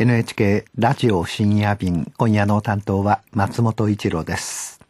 NHK ラジオ深夜便今夜の担当は松本一郎です。